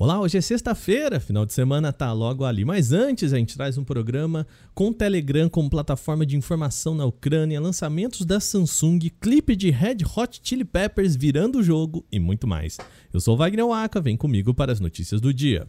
Olá, hoje é sexta-feira, final de semana tá logo ali. Mas antes, a gente traz um programa com o Telegram como plataforma de informação na Ucrânia, lançamentos da Samsung, clipe de Red Hot Chili Peppers virando o jogo e muito mais. Eu sou Wagner Waka, vem comigo para as notícias do dia.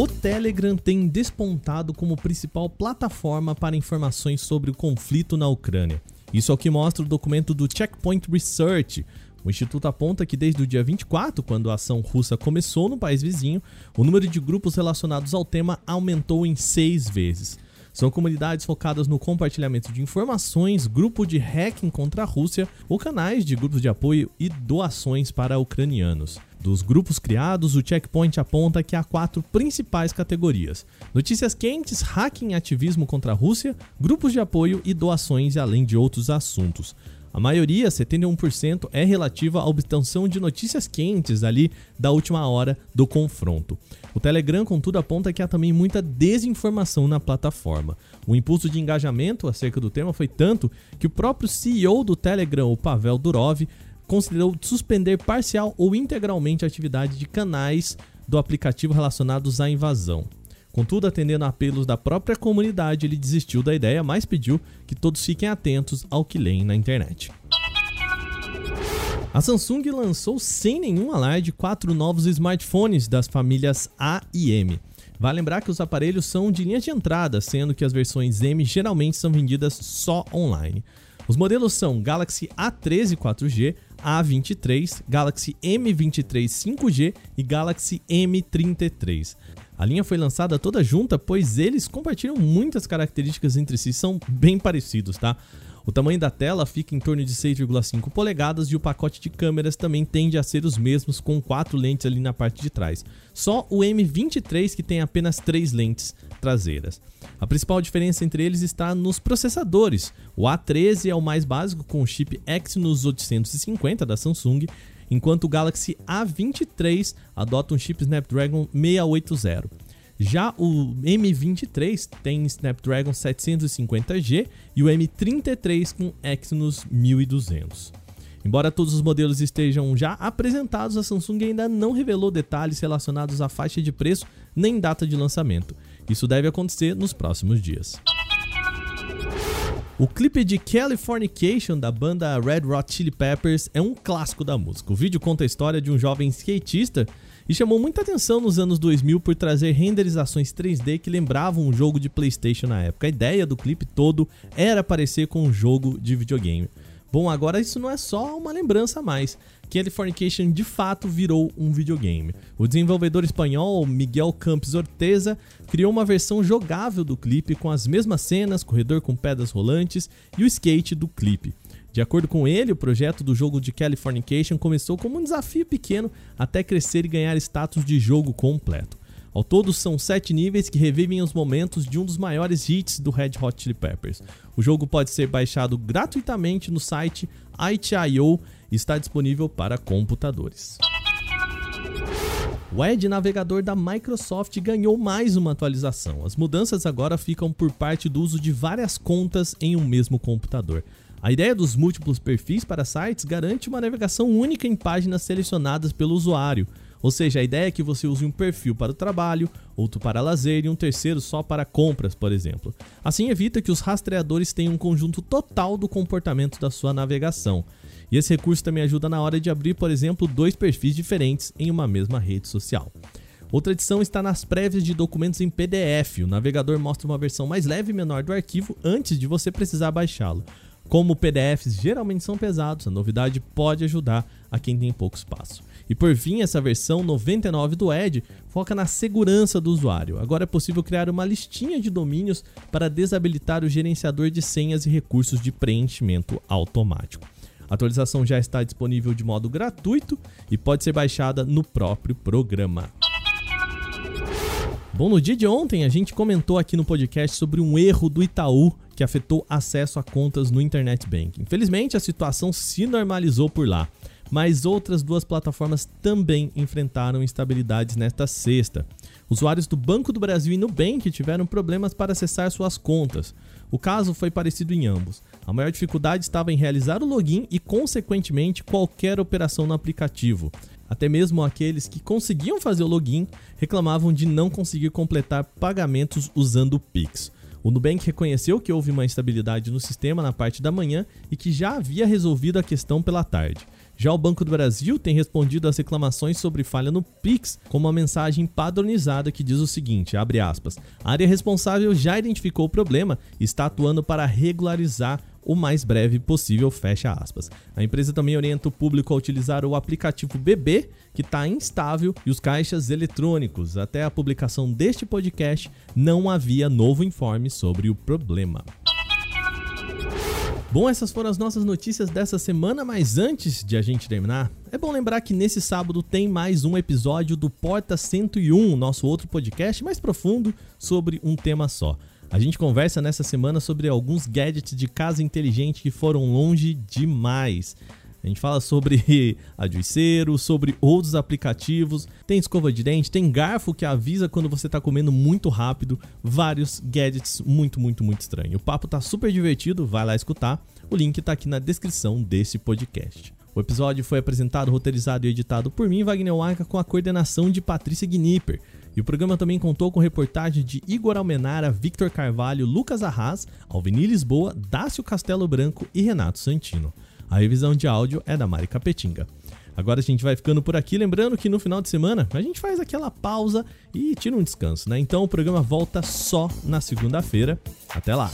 O Telegram tem despontado como principal plataforma para informações sobre o conflito na Ucrânia. Isso é o que mostra o documento do Checkpoint Research. O instituto aponta que desde o dia 24, quando a ação russa começou no país vizinho, o número de grupos relacionados ao tema aumentou em seis vezes. São comunidades focadas no compartilhamento de informações, grupo de hacking contra a Rússia ou canais de grupos de apoio e doações para ucranianos. Dos grupos criados, o Checkpoint aponta que há quatro principais categorias: notícias quentes, hacking ativismo contra a Rússia, grupos de apoio e doações, além de outros assuntos. A maioria, 71%, é relativa à obtenção de notícias quentes ali da última hora do confronto. O Telegram, contudo, aponta que há também muita desinformação na plataforma. O impulso de engajamento acerca do tema foi tanto que o próprio CEO do Telegram, o Pavel Durov, considerou suspender parcial ou integralmente a atividade de canais do aplicativo relacionados à invasão. Contudo, atendendo a apelos da própria comunidade, ele desistiu da ideia, mas pediu que todos fiquem atentos ao que leem na internet. A Samsung lançou sem nenhum alarde quatro novos smartphones das famílias A e M. Vale lembrar que os aparelhos são de linha de entrada, sendo que as versões M geralmente são vendidas só online. Os modelos são Galaxy A13 4G, A23, Galaxy M23 5G e Galaxy M33. A linha foi lançada toda junta, pois eles compartilham muitas características entre si, são bem parecidos, tá? O tamanho da tela fica em torno de 6,5 polegadas e o pacote de câmeras também tende a ser os mesmos, com quatro lentes ali na parte de trás. Só o M23 que tem apenas três lentes traseiras. A principal diferença entre eles está nos processadores. O A13 é o mais básico com o chip Exynos 850 da Samsung, enquanto o Galaxy A23 adota um chip Snapdragon 680. Já o M23 tem Snapdragon 750G e o M33 com Exynos 1200. Embora todos os modelos estejam já apresentados, a Samsung ainda não revelou detalhes relacionados à faixa de preço nem data de lançamento. Isso deve acontecer nos próximos dias. O clipe de Californication da banda Red Hot Chili Peppers é um clássico da música. O vídeo conta a história de um jovem skatista e chamou muita atenção nos anos 2000 por trazer renderizações 3D que lembravam um jogo de PlayStation na época. A ideia do clipe todo era parecer com um jogo de videogame. Bom, agora isso não é só uma lembrança a mais. Californication de fato virou um videogame. O desenvolvedor espanhol Miguel Campos Orteza criou uma versão jogável do clipe com as mesmas cenas, corredor com pedras rolantes e o skate do clipe. De acordo com ele, o projeto do jogo de Californication começou como um desafio pequeno até crescer e ganhar status de jogo completo. Ao todo, são sete níveis que revivem os momentos de um dos maiores hits do Red Hot Chili Peppers. O jogo pode ser baixado gratuitamente no site itch.io e está disponível para computadores. O Edge navegador da Microsoft ganhou mais uma atualização. As mudanças agora ficam por parte do uso de várias contas em um mesmo computador. A ideia dos múltiplos perfis para sites garante uma navegação única em páginas selecionadas pelo usuário. Ou seja, a ideia é que você use um perfil para o trabalho, outro para lazer e um terceiro só para compras, por exemplo. Assim evita que os rastreadores tenham um conjunto total do comportamento da sua navegação. E esse recurso também ajuda na hora de abrir, por exemplo, dois perfis diferentes em uma mesma rede social. Outra edição está nas prévias de documentos em PDF. O navegador mostra uma versão mais leve e menor do arquivo antes de você precisar baixá-lo. Como PDFs geralmente são pesados, a novidade pode ajudar a quem tem pouco espaço. E por fim, essa versão 99 do Edge foca na segurança do usuário. Agora é possível criar uma listinha de domínios para desabilitar o gerenciador de senhas e recursos de preenchimento automático. A atualização já está disponível de modo gratuito e pode ser baixada no próprio programa. Bom, no dia de ontem a gente comentou aqui no podcast sobre um erro do Itaú que afetou acesso a contas no Internet Banking. Infelizmente, a situação se normalizou por lá. Mas outras duas plataformas também enfrentaram instabilidades nesta sexta. Usuários do Banco do Brasil e Nubank tiveram problemas para acessar suas contas. O caso foi parecido em ambos. A maior dificuldade estava em realizar o login e, consequentemente, qualquer operação no aplicativo. Até mesmo aqueles que conseguiam fazer o login reclamavam de não conseguir completar pagamentos usando o Pix. O Nubank reconheceu que houve uma instabilidade no sistema na parte da manhã e que já havia resolvido a questão pela tarde. Já o Banco do Brasil tem respondido às reclamações sobre falha no Pix com uma mensagem padronizada que diz o seguinte, aspas, a área responsável já identificou o problema e está atuando para regularizar o mais breve possível, fecha aspas. A empresa também orienta o público a utilizar o aplicativo BB, que está instável, e os caixas eletrônicos. Até a publicação deste podcast, não havia novo informe sobre o problema. Bom, essas foram as nossas notícias dessa semana, mas antes de a gente terminar, é bom lembrar que nesse sábado tem mais um episódio do Porta 101, nosso outro podcast mais profundo sobre um tema só. A gente conversa nessa semana sobre alguns gadgets de casa inteligente que foram longe demais. A gente fala sobre a juiceiro, sobre outros aplicativos, tem escova de dente, tem garfo que avisa quando você está comendo muito rápido, vários gadgets muito, muito, muito estranhos. O papo tá super divertido, vai lá escutar. O link está aqui na descrição desse podcast. O episódio foi apresentado, roteirizado e editado por mim, Wagner Waka, com a coordenação de Patrícia Gnipper. E o programa também contou com reportagem de Igor Almenara, Victor Carvalho, Lucas Arras, Alvini Lisboa, Dácio Castelo Branco e Renato Santino. A revisão de áudio é da Mari Capetinga. Agora a gente vai ficando por aqui, lembrando que no final de semana a gente faz aquela pausa e tira um descanso, né? Então o programa volta só na segunda-feira. Até lá!